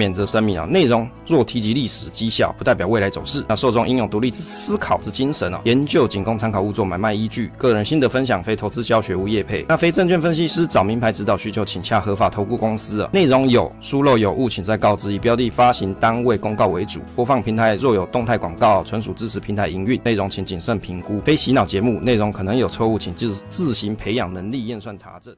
免责声明啊，内容若提及历史绩效，不代表未来走势。那受众应有独立之思考之精神啊，研究仅供参考，勿作买卖依据。个人心得分享，非投资教学，无业配。那非证券分析师找名牌指导需求，请洽合法投顾公司啊。内容有疏漏有误，请再告知。以标的发行单位公告为主。播放平台若有动态广告，纯属支持平台营运，内容请谨慎评估。非洗脑节目，内容可能有错误，请自自行培养能力验算查证。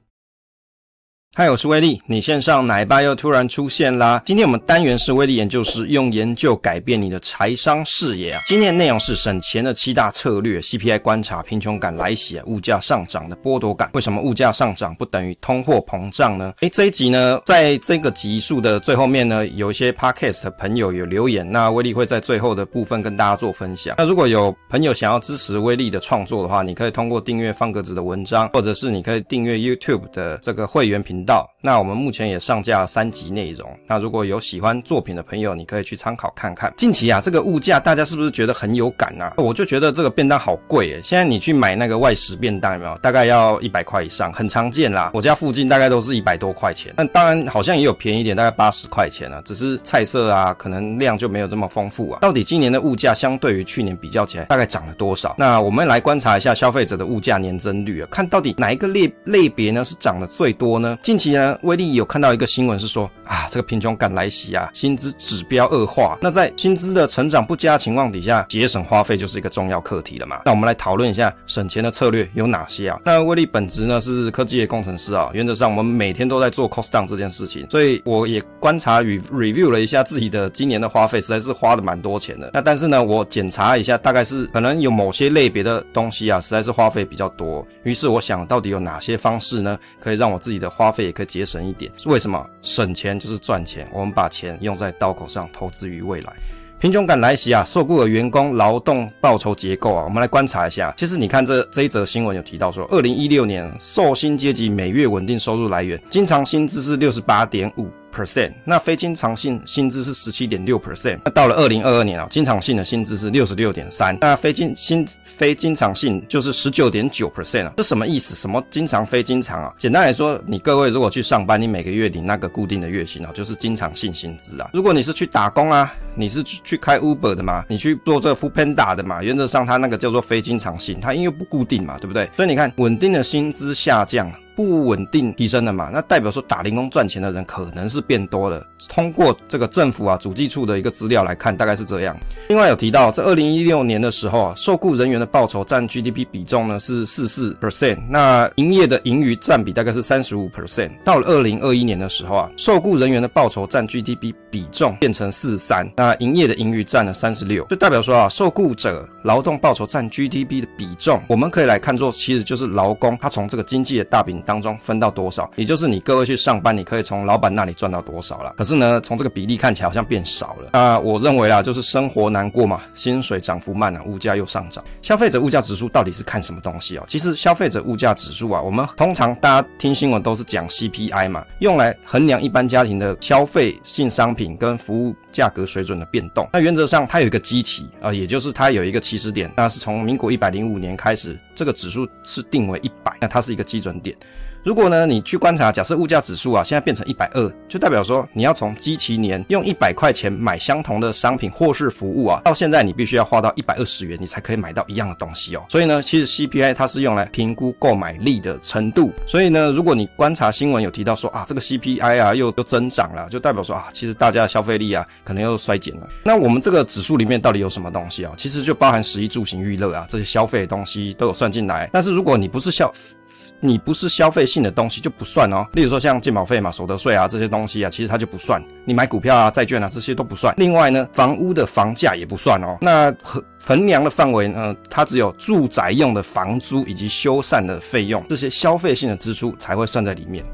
嗨，我是威力。你线上奶爸又突然出现啦！今天我们单元是威力研究室，用研究改变你的财商视野啊。今天内容是省钱的七大策略，CPI 观察，贫穷感来袭，物价上涨的剥夺感。为什么物价上涨不等于通货膨胀呢？诶，这一集呢，在这个集数的最后面呢，有一些 Podcast 的朋友有留言，那威力会在最后的部分跟大家做分享。那如果有朋友想要支持威力的创作的话，你可以通过订阅方格子的文章，或者是你可以订阅 YouTube 的这个会员频道。那我们目前也上架了三集内容。那如果有喜欢作品的朋友，你可以去参考看看。近期啊，这个物价大家是不是觉得很有感啊？我就觉得这个便当好贵诶。现在你去买那个外食便当有没有？大概要一百块以上，很常见啦。我家附近大概都是一百多块钱。但当然好像也有便宜点，大概八十块钱啊。只是菜色啊，可能量就没有这么丰富啊。到底今年的物价相对于去年比较起来，大概涨了多少？那我们来观察一下消费者的物价年增率啊，看到底哪一个类类别呢是涨得最多呢？近期呢，威力有看到一个新闻是说啊，这个贫穷感来袭啊，薪资指标恶化。那在薪资的成长不佳情况底下，节省花费就是一个重要课题了嘛。那我们来讨论一下省钱的策略有哪些啊？那威力本职呢是科技业工程师啊，原则上我们每天都在做 cost down 这件事情，所以我也观察与 review 了一下自己的今年的花费，实在是花的蛮多钱的。那但是呢，我检查一下，大概是可能有某些类别的东西啊，实在是花费比较多。于是我想到底有哪些方式呢，可以让我自己的花费也可以节节省一点？为什么？省钱就是赚钱，我们把钱用在刀口上，投资于未来。贫穷感来袭啊，受雇的员工劳动报酬结构啊，我们来观察一下。其实你看这这一则新闻有提到说，二零一六年受薪阶级每月稳定收入来源，经常薪资是六十八点五。percent，那非经常性薪资是十七点六 percent，那到了二零二二年啊，经常性的薪资是六十六点三，那非经薪非经常性就是十九点九 percent 啊，这什么意思？什么经常非经常啊？简单来说，你各位如果去上班，你每个月领那个固定的月薪啊，就是经常性薪资啊。如果你是去打工啊，你是去去开 Uber 的嘛，你去做这个 Foodpanda 的嘛，原则上它那个叫做非经常性，它因为不固定嘛，对不对？所以你看，稳定的薪资下降。不稳定提升了嘛？那代表说打零工赚钱的人可能是变多了。通过这个政府啊主计处的一个资料来看，大概是这样。另外有提到，在二零一六年的时候啊，受雇人员的报酬占 GDP 比重呢是四四 percent，那营业的盈余占比大概是三十五 percent。到了二零二一年的时候啊，受雇人员的报酬占 GDP 比重变成四三，那营业的盈余占了三十六，就代表说啊，受雇者劳动报酬占 GDP 的比重，我们可以来看作其实就是劳工他从这个经济的大饼当中分到多少，也就是你各位去上班，你可以从老板那里赚到多少了。可是呢，从这个比例看起来好像变少了。那我认为啦，就是生活难过嘛，薪水涨幅慢啊，物价又上涨。消费者物价指数到底是看什么东西哦？其实消费者物价指数啊，我们通常大家听新闻都是讲 CPI 嘛，用来衡量一般家庭的消费性商品跟服务价格水准的变动。那原则上它有一个基期啊，也就是它有一个起始点，那是从民国一百零五年开始，这个指数是定为一百，那它是一个基准点。如果呢，你去观察，假设物价指数啊，现在变成一百二，就代表说你要从基期年用一百块钱买相同的商品或是服务啊，到现在你必须要花到一百二十元，你才可以买到一样的东西哦。所以呢，其实 CPI 它是用来评估购买力的程度。所以呢，如果你观察新闻有提到说啊，这个 CPI 啊又又增长了，就代表说啊，其实大家的消费力啊可能又衰减了。那我们这个指数里面到底有什么东西啊？其实就包含食衣住行娱乐啊这些消费的东西都有算进来。但是如果你不是消你不是消费性的东西就不算哦，例如说像健保费嘛、所得税啊这些东西啊，其实它就不算。你买股票啊、债券啊这些都不算。另外呢，房屋的房价也不算哦。那衡衡量的范围呢，它只有住宅用的房租以及修缮的费用，这些消费性的支出才会算在里面。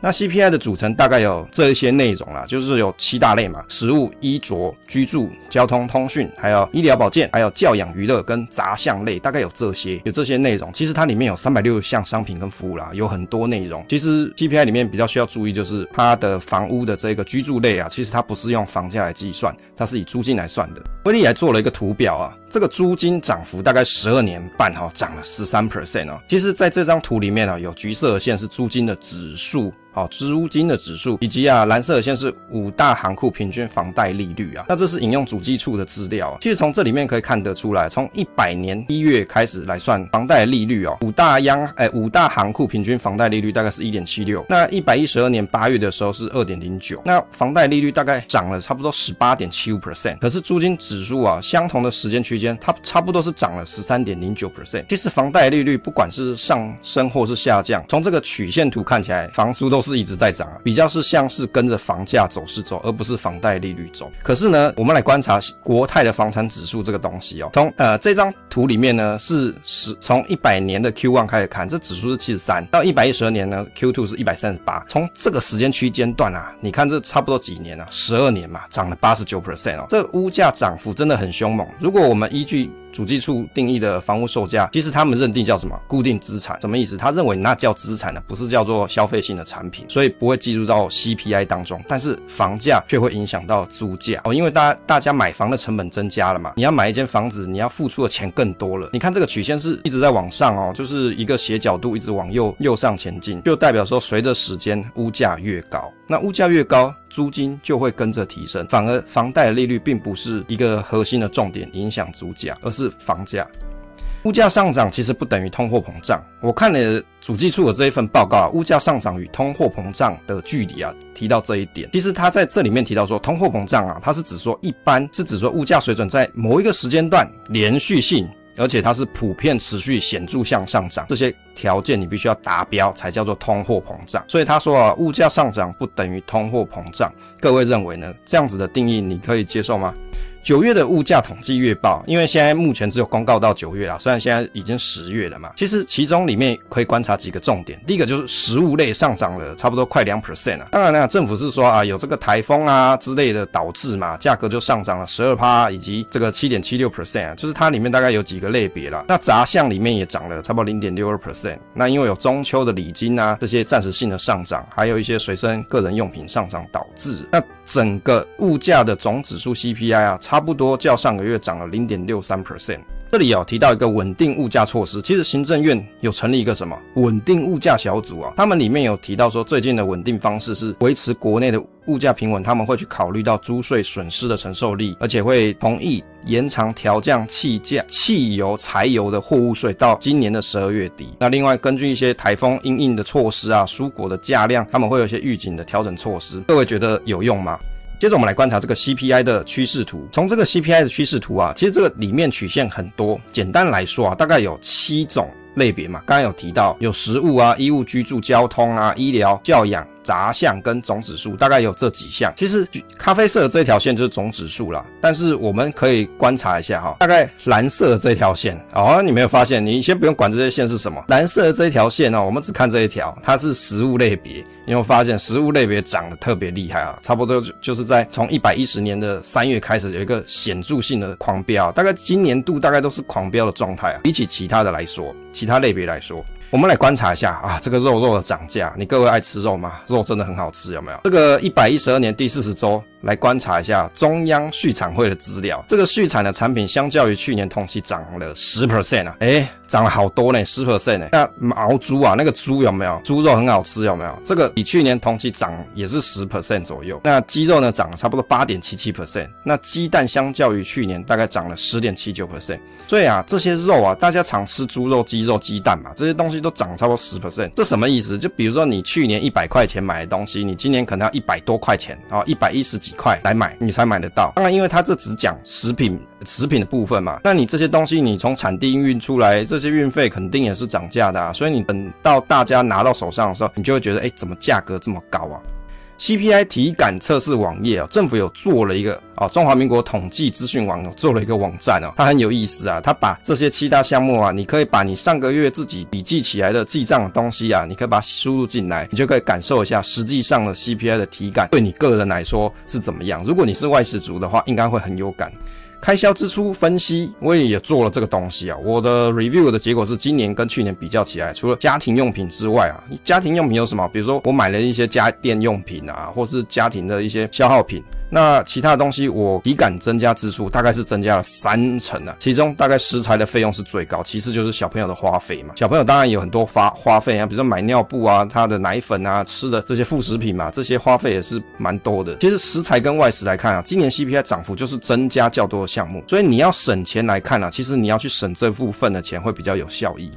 那 CPI 的组成大概有这一些内容啦，就是有七大类嘛：食物、衣着、居住、交通、通讯，还有医疗保健，还有教养娱乐跟杂项类，大概有这些，有这些内容。其实它里面有三百六十项商品跟服务啦，有很多内容。其实 CPI 里面比较需要注意就是它的房屋的这个居住类啊，其实它不是用房价来计算，它是以租金来算的。威力还做了一个图表啊。这个租金涨幅大概十二年半哈，涨了十三 percent 哦。其实在这张图里面啊，有橘色的线是租金的指数。好，租金的指数，以及啊蓝色的线是五大行库平均房贷利率啊。那这是引用主计处的资料，其实从这里面可以看得出来，从一百年一月开始来算房贷利率哦，五大央哎、五大行库平均房贷利率大概是一点七六，那一百一十二年八月的时候是二点零九，那房贷利率大概涨了差不多十八点七五 percent，可是租金指数啊相同的时间区间，它差不多是涨了十三点零九 percent。其实房贷利率不管是上升或是下降，从这个曲线图看起来，房租都是。一直在涨啊，比较是像是跟着房价走势走，而不是房贷利率走。可是呢，我们来观察国泰的房产指数这个东西哦，从呃这张图里面呢是十从一百年的 Q one 开始看，这指数是七十三，到一百一十二年呢 Q two 是一百三十八。从这个时间区间段啊，你看这差不多几年啊，十二年嘛，涨了八十九 percent 哦，这物价涨幅真的很凶猛。如果我们依据主计处定义的房屋售价，其实他们认定叫什么固定资产？什么意思？他认为那叫资产呢，不是叫做消费性的产品，所以不会计入到 CPI 当中。但是房价却会影响到租价哦，因为大大家买房的成本增加了嘛，你要买一间房子，你要付出的钱更多了。你看这个曲线是一直在往上哦，就是一个斜角度一直往右右上前进，就代表说随着时间物价越高，那物价越高，租金就会跟着提升。反而房贷的利率并不是一个核心的重点影响租价，而是是房价，物价上涨其实不等于通货膨胀。我看了主计处的这一份报告啊，物价上涨与通货膨胀的距离啊，提到这一点。其实他在这里面提到说，通货膨胀啊，它是指说一般是指说物价水准在某一个时间段连续性，而且它是普遍持续显著向上涨，这些条件你必须要达标才叫做通货膨胀。所以他说啊，物价上涨不等于通货膨胀。各位认为呢？这样子的定义你可以接受吗？九月的物价统计月报，因为现在目前只有公告到九月啊，虽然现在已经十月了嘛，其实其中里面可以观察几个重点。第一个就是食物类上涨了差不多快两 percent 啊，当然呢，政府是说啊，有这个台风啊之类的导致嘛，价格就上涨了十二趴，以及这个七点七六 percent，就是它里面大概有几个类别啦。那杂项里面也涨了差不多零点六二 percent。那因为有中秋的礼金啊这些暂时性的上涨，还有一些随身个人用品上涨导致，那整个物价的总指数 CPI 啊差不多较上个月涨了零点六三 percent。这里有提到一个稳定物价措施，其实行政院有成立一个什么稳定物价小组啊？他们里面有提到说，最近的稳定方式是维持国内的物价平稳，他们会去考虑到租税损失的承受力，而且会同意延长调降气价、汽油、柴油的货物税到今年的十二月底。那另外根据一些台风因应的措施啊，蔬果的价量，他们会有一些预警的调整措施。各位觉得有用吗？接着我们来观察这个 CPI 的趋势图。从这个 CPI 的趋势图啊，其实这个里面曲线很多。简单来说啊，大概有七种类别嘛。刚刚有提到有食物啊、衣物、居住、交通啊、医疗、教养。杂项跟总指数大概有这几项，其实咖啡色的这条线就是总指数啦。但是我们可以观察一下哈，大概蓝色的这条线，哦，你没有发现？你先不用管这些线是什么，蓝色的这一条线哦，我们只看这一条，它是食物类别，你有发现食物类别涨得特别厉害啊？差不多就是在从一百一十年的三月开始有一个显著性的狂飙，大概今年度大概都是狂飙的状态啊。比起其他的来说，其他类别来说。我们来观察一下啊，这个肉肉的涨价，你各位爱吃肉吗？肉真的很好吃，有没有？这个一百一十二年第四十周。来观察一下中央畜产会的资料，这个畜产的产品相较于去年同期涨了十 percent 啊，诶，涨了好多呢，十 percent 呢。那毛猪啊，那个猪有没有？猪肉很好吃，有没有？这个比去年同期涨也是十 percent 左右。那鸡肉呢，涨了差不多八点七七 percent。那鸡蛋相较于去年大概涨了十点七九 percent。所以啊，这些肉啊，大家常吃猪肉、鸡肉、鸡蛋嘛，这些东西都涨差不多十 percent。这什么意思？就比如说你去年一百块钱买的东西，你今年可能要一百多块钱啊，一百一十。几块来买，你才买得到。当然，因为它这只讲食品食品的部分嘛，那你这些东西你从产地运出来，这些运费肯定也是涨价的啊。所以你等到大家拿到手上的时候，你就会觉得，哎，怎么价格这么高啊？CPI 体感测试网页啊，政府有做了一个啊，中华民国统计资讯网有做了一个网站哦，它很有意思啊，它把这些七大项目啊，你可以把你上个月自己笔记起来的记账的东西啊，你可以把它输入进来，你就可以感受一下实际上的 CPI 的体感对你个人来说是怎么样。如果你是外事族的话，应该会很有感。开销支出分析，我也也做了这个东西啊。我的 review 的结果是，今年跟去年比较起来，除了家庭用品之外啊，家庭用品有什么？比如说我买了一些家电用品啊，或是家庭的一些消耗品，那其他的东西我体感增加支出大概是增加了三成啊，其中大概食材的费用是最高，其次就是小朋友的花费嘛。小朋友当然有很多花花费啊，比如说买尿布啊，他的奶粉啊，吃的这些副食品嘛，这些花费也是蛮多的。其实食材跟外食来看啊，今年 CPI 涨幅就是增加较多的项目，所以你要省钱来看啊，其实你要去省这部分的钱会比较有效益。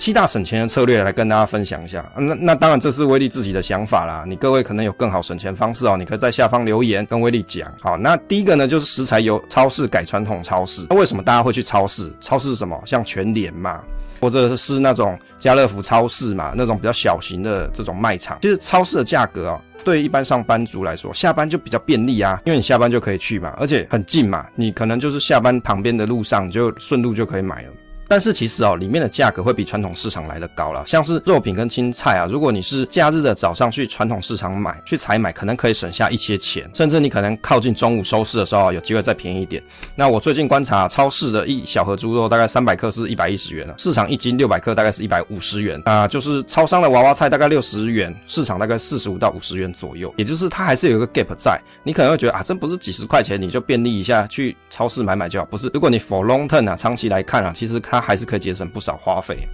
七大省钱的策略来跟大家分享一下，那那当然这是威力自己的想法啦，你各位可能有更好省钱方式哦，你可以在下方留言跟威力讲。好，那第一个呢就是食材由超市改传统超市。那为什么大家会去超市？超市是什么？像全联嘛，或者是那种家乐福超市嘛，那种比较小型的这种卖场。其实超市的价格啊，对一般上班族来说，下班就比较便利啊，因为你下班就可以去嘛，而且很近嘛，你可能就是下班旁边的路上就顺路就可以买了。但是其实哦，里面的价格会比传统市场来得高了。像是肉品跟青菜啊，如果你是假日的早上去传统市场买，去采买，可能可以省下一些钱，甚至你可能靠近中午收市的时候啊，有机会再便宜一点。那我最近观察，超市的一小盒猪肉大概三百克是一百一十元了，市场一斤六百克大概是一百五十元啊，就是超商的娃娃菜大概六十元，市场大概四十五到五十元左右，也就是它还是有一个 gap 在。你可能会觉得啊，这不是几十块钱你就便利一下去超市买买就好，不是？如果你 for long term 啊，长期来看啊，其实它还是可以节省不少花费。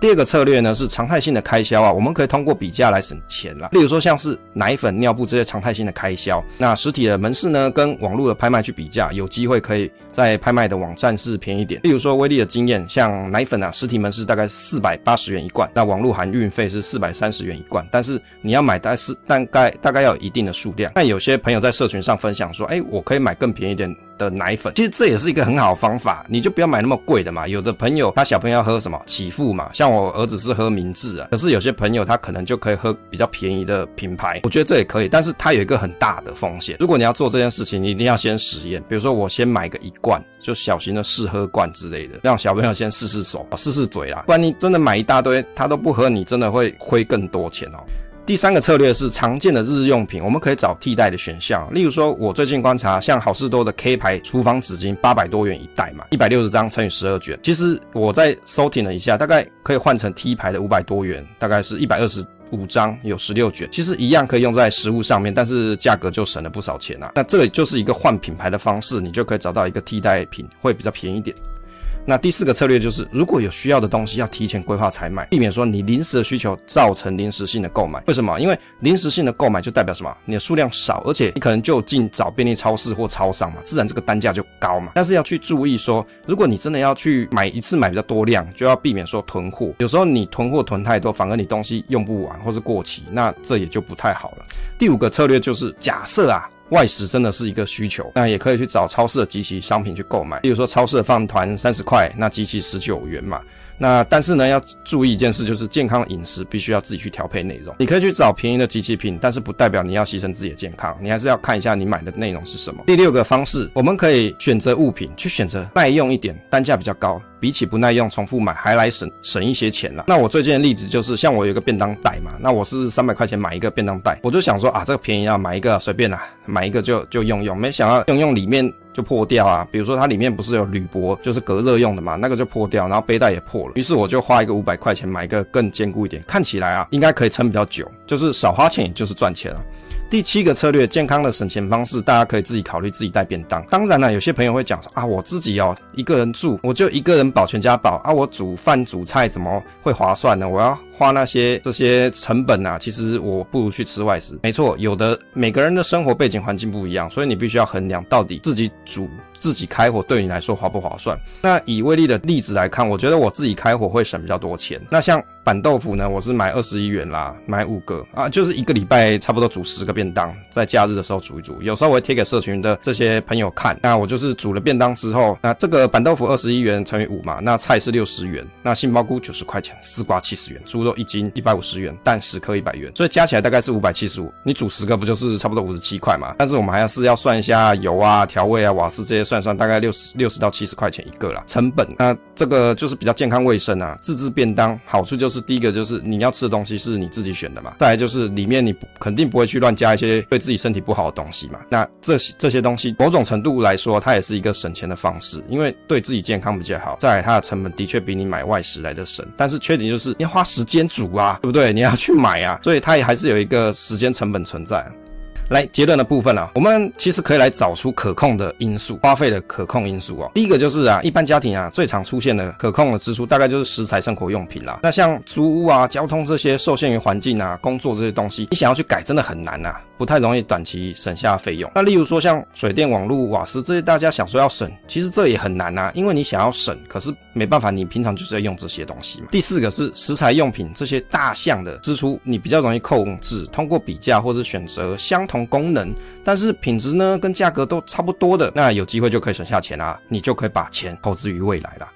第二个策略呢是常态性的开销啊，我们可以通过比价来省钱啦。例如说像是奶粉、尿布这些常态性的开销，那实体的门市呢跟网络的拍卖去比价，有机会可以在拍卖的网站是便宜点。例如说威力的经验，像奶粉啊，实体门市大概四百八十元一罐，那网络含运费是四百三十元一罐，但是你要买大是大概大概要有一定的数量。那有些朋友在社群上分享说，哎，我可以买更便宜点的奶粉，其实这也是一个很好的方法，你就不要买那么贵的嘛。有的朋友他小朋友要喝什么启富嘛，像我儿子是喝明治啊，可是有些朋友他可能就可以喝比较便宜的品牌，我觉得这也可以，但是它有一个很大的风险。如果你要做这件事情，你一定要先实验，比如说我先买个一罐，就小型的试喝罐之类的，让小朋友先试试手，试试嘴啦，不然你真的买一大堆他都不喝，你真的会亏更多钱哦。第三个策略是常见的日用品，我们可以找替代的选项。例如说，我最近观察，像好市多的 K 牌厨房纸巾，八百多元一袋嘛，一百六十张乘以十二卷。其实我在搜听了一下，大概可以换成 T 牌的五百多元，大概是一百二十五张，有十六卷。其实一样可以用在食物上面，但是价格就省了不少钱啊。那这个就是一个换品牌的方式，你就可以找到一个替代品，会比较便宜一点。那第四个策略就是，如果有需要的东西，要提前规划采买，避免说你临时的需求造成临时性的购买。为什么？因为临时性的购买就代表什么？你的数量少，而且你可能就近找便利超市或超商嘛，自然这个单价就高嘛。但是要去注意说，如果你真的要去买一次买比较多量，就要避免说囤货。有时候你囤货囤太多，反而你东西用不完或是过期，那这也就不太好了。第五个策略就是，假设啊。外食真的是一个需求，那也可以去找超市的集齐商品去购买。比如说，超市的饭团三十块，那集齐十九元嘛。那但是呢，要注意一件事，就是健康饮食必须要自己去调配内容。你可以去找便宜的机器品，但是不代表你要牺牲自己的健康，你还是要看一下你买的内容是什么。第六个方式，我们可以选择物品，去选择耐用一点、单价比较高，比起不耐用重复买还来省省一些钱啦。那我最近的例子就是，像我有个便当袋嘛，那我是三百块钱买一个便当袋，我就想说啊，这个便宜啊，买一个随便啦，买一个就就用用，没想到用用里面。就破掉啊，比如说它里面不是有铝箔，就是隔热用的嘛，那个就破掉，然后背带也破了。于是我就花一个五百块钱买一个更坚固一点，看起来啊应该可以撑比较久，就是少花钱就是赚钱了。第七个策略，健康的省钱方式，大家可以自己考虑自己带便当。当然了，有些朋友会讲说啊，我自己哦一个人住，我就一个人保全家饱啊，我煮饭煮菜怎么会划算呢？我要花那些这些成本啊，其实我不如去吃外食。没错，有的每个人的生活背景环境不一样，所以你必须要衡量到底自己煮。自己开火对你来说划不划算？那以威力的例子来看，我觉得我自己开火会省比较多钱。那像板豆腐呢，我是买二十一元啦，买五个啊，就是一个礼拜差不多煮十个便当，在假日的时候煮一煮。有时候我会贴给社群的这些朋友看。那我就是煮了便当之后，那这个板豆腐二十一元乘以五嘛，那菜是六十元，那杏鲍菇九十块钱，丝瓜七十元，猪肉一斤一百五十元，蛋十颗一百元，所以加起来大概是五百七十五。你煮十个不就是差不多五十七块嘛？但是我们还是要算一下油啊、调味啊、瓦斯这些。算算大概六十六十到七十块钱一个啦，成本。那这个就是比较健康卫生啊。自制便当好处就是第一个就是你要吃的东西是你自己选的嘛，再来就是里面你肯定不会去乱加一些对自己身体不好的东西嘛。那这些这些东西某种程度来说，它也是一个省钱的方式，因为对自己健康比较好。再来它的成本的确比你买外食来的省，但是缺点就是你要花时间煮啊，对不对？你要去买啊，所以它也还是有一个时间成本存在。来结论的部分啊，我们其实可以来找出可控的因素，花费的可控因素哦。第一个就是啊，一般家庭啊最常出现的可控的支出，大概就是食材、生活用品啦。那像租屋啊、交通这些受限于环境啊、工作这些东西，你想要去改真的很难呐，不太容易短期省下费用。那例如说像水电、网络、瓦斯这些，大家想说要省，其实这也很难呐，因为你想要省，可是没办法，你平常就是要用这些东西嘛。第四个是食材用品这些大项的支出，你比较容易控制，通过比价或者选择相同功能，但是品质呢跟价格都差不多的，那有机会就可以省下钱啊，你就可以把钱投资于未来了。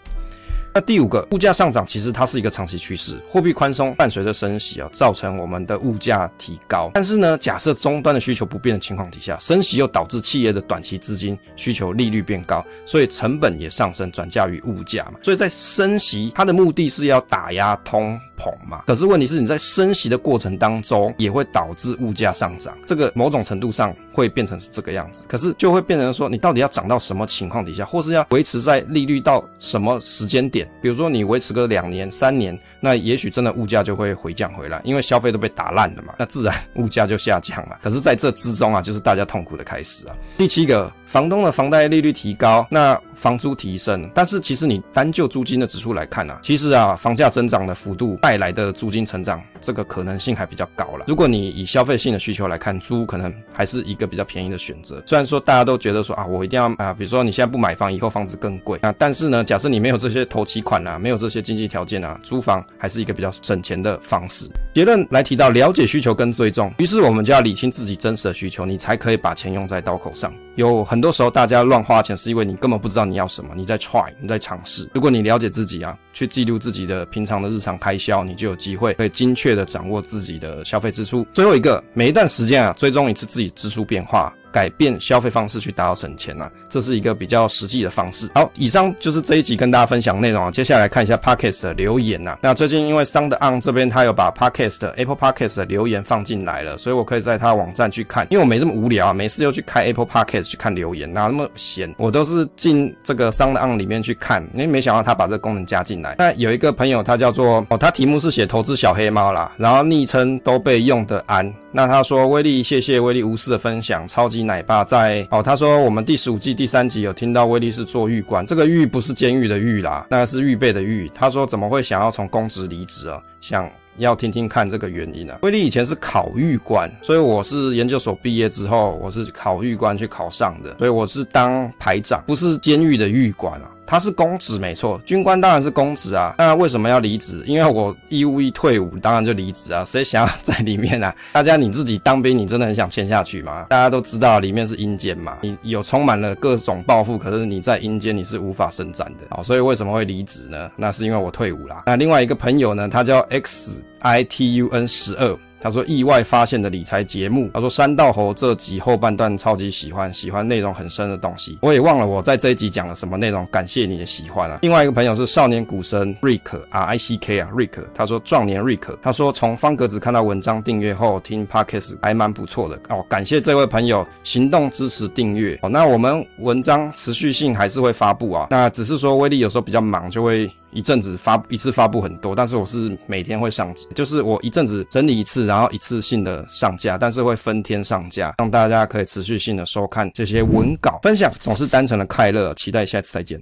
那第五个，物价上涨其实它是一个长期趋势，货币宽松伴随着升息啊，造成我们的物价提高。但是呢，假设终端的需求不变的情况底下，升息又导致企业的短期资金需求利率变高，所以成本也上升，转嫁于物价嘛。所以在升息，它的目的是要打压通膨嘛。可是问题是，你在升息的过程当中，也会导致物价上涨，这个某种程度上会变成是这个样子。可是就会变成说，你到底要涨到什么情况底下，或是要维持在利率到什么时间点？比如说你维持个两年、三年，那也许真的物价就会回降回来，因为消费都被打烂了嘛，那自然物价就下降了。可是在这之中啊，就是大家痛苦的开始啊。第七个，房东的房贷利率提高，那房租提升，但是其实你单就租金的指数来看啊，其实啊，房价增长的幅度带来的租金成长，这个可能性还比较高了。如果你以消费性的需求来看，租可能还是一个比较便宜的选择。虽然说大家都觉得说啊，我一定要啊，比如说你现在不买房，以后房子更贵啊，但是呢，假设你没有这些头期款啊。没有这些经济条件啊，租房还是一个比较省钱的方式。结论来提到了解需求跟追踪，于是我们就要理清自己真实的需求，你才可以把钱用在刀口上。有很很多时候大家乱花钱，是因为你根本不知道你要什么，你在 try，你在尝试。如果你了解自己啊，去记录自己的平常的日常开销，你就有机会可以精确的掌握自己的消费支出。最后一个，每一段时间啊，追踪一次自己支出变化。改变消费方式去达到省钱啊，这是一个比较实际的方式。好，以上就是这一集跟大家分享内容啊。接下来看一下 Podcast 的留言呐。那最近因为 SoundOn 这边他有把 Podcast Apple Podcast 的留言放进来了，所以我可以在他网站去看。因为我没这么无聊啊，没事又去开 Apple Podcast 去看留言，哪那么闲？我都是进这个 SoundOn 里面去看。因为没想到他把这个功能加进来。那有一个朋友他叫做哦，他题目是写投资小黑猫啦，然后昵称都被用的安。那他说威力，谢谢威力无私的分享，超级奶爸在哦。他说我们第十五季第三集有听到威力是做预官，这个预不是监狱的狱啦，那是预备的预。他说怎么会想要从公职离职啊？想要听听看这个原因啊。威力以前是考预官，所以我是研究所毕业之后，我是考预官去考上的，所以我是当排长，不是监狱的狱官啊。他是公职没错，军官当然是公职啊。那为什么要离职？因为我义务一退伍，当然就离职啊。谁想要 在里面啊？大家你自己当兵，你真的很想签下去吗？大家都知道里面是阴间嘛，你有充满了各种报复，可是你在阴间你是无法伸展的。啊，所以为什么会离职呢？那是因为我退伍啦。那另外一个朋友呢，他叫 X I T U N 十二。他说意外发现的理财节目。他说山道猴这集后半段超级喜欢，喜欢内容很深的东西。我也忘了我在这一集讲了什么内容，感谢你的喜欢啊。另外一个朋友是少年股神 Rick R I C K 啊，Rick。他说壮年 Rick。他说从方格子看到文章订阅后听 Podcast 还蛮不错的哦，感谢这位朋友行动支持订阅哦。那我们文章持续性还是会发布啊，那只是说威力有时候比较忙就会。一阵子发一次发布很多，但是我是每天会上，就是我一阵子整理一次，然后一次性的上架，但是会分天上架，让大家可以持续性的收看这些文稿分享，总是单纯的快乐。期待下次再见。